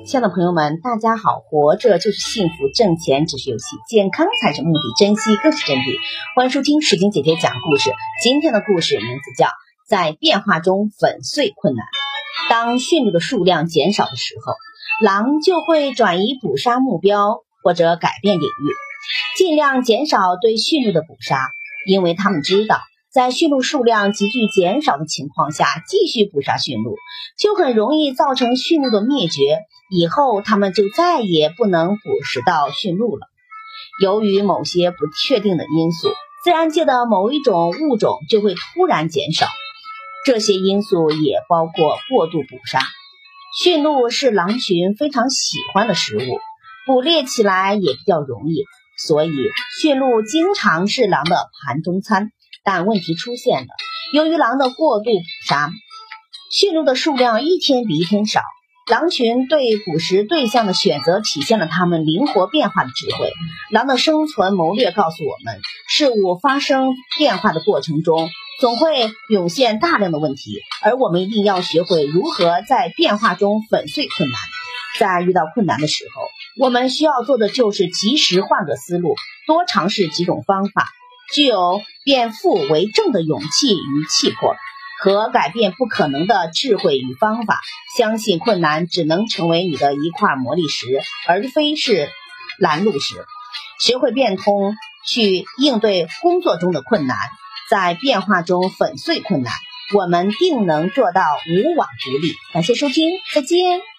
亲爱的朋友们，大家好！活着就是幸福，挣钱只是游戏，健康才是目的，珍惜更是真谛。欢迎收听石晶姐姐讲故事。今天的故事名字叫《在变化中粉碎困难》。当驯鹿的数量减少的时候，狼就会转移捕杀目标，或者改变领域，尽量减少对驯鹿的捕杀，因为他们知道。在驯鹿数量急剧减少的情况下，继续捕杀驯鹿，就很容易造成驯鹿的灭绝。以后它们就再也不能捕食到驯鹿了。由于某些不确定的因素，自然界的某一种物种就会突然减少。这些因素也包括过度捕杀。驯鹿是狼群非常喜欢的食物，捕猎起来也比较容易，所以驯鹿经常是狼的盘中餐。但问题出现了，由于狼的过度捕杀，驯鹿的数量一天比一天少。狼群对捕食对象的选择体现了它们灵活变化的智慧。狼的生存谋略告诉我们，事物发生变化的过程中，总会涌现大量的问题，而我们一定要学会如何在变化中粉碎困难。在遇到困难的时候，我们需要做的就是及时换个思路，多尝试几种方法。具有变负为正的勇气与气魄，和改变不可能的智慧与方法。相信困难只能成为你的一块磨砺石，而非是拦路石。学会变通，去应对工作中的困难，在变化中粉碎困难，我们定能做到无往不利。感谢收听，再见。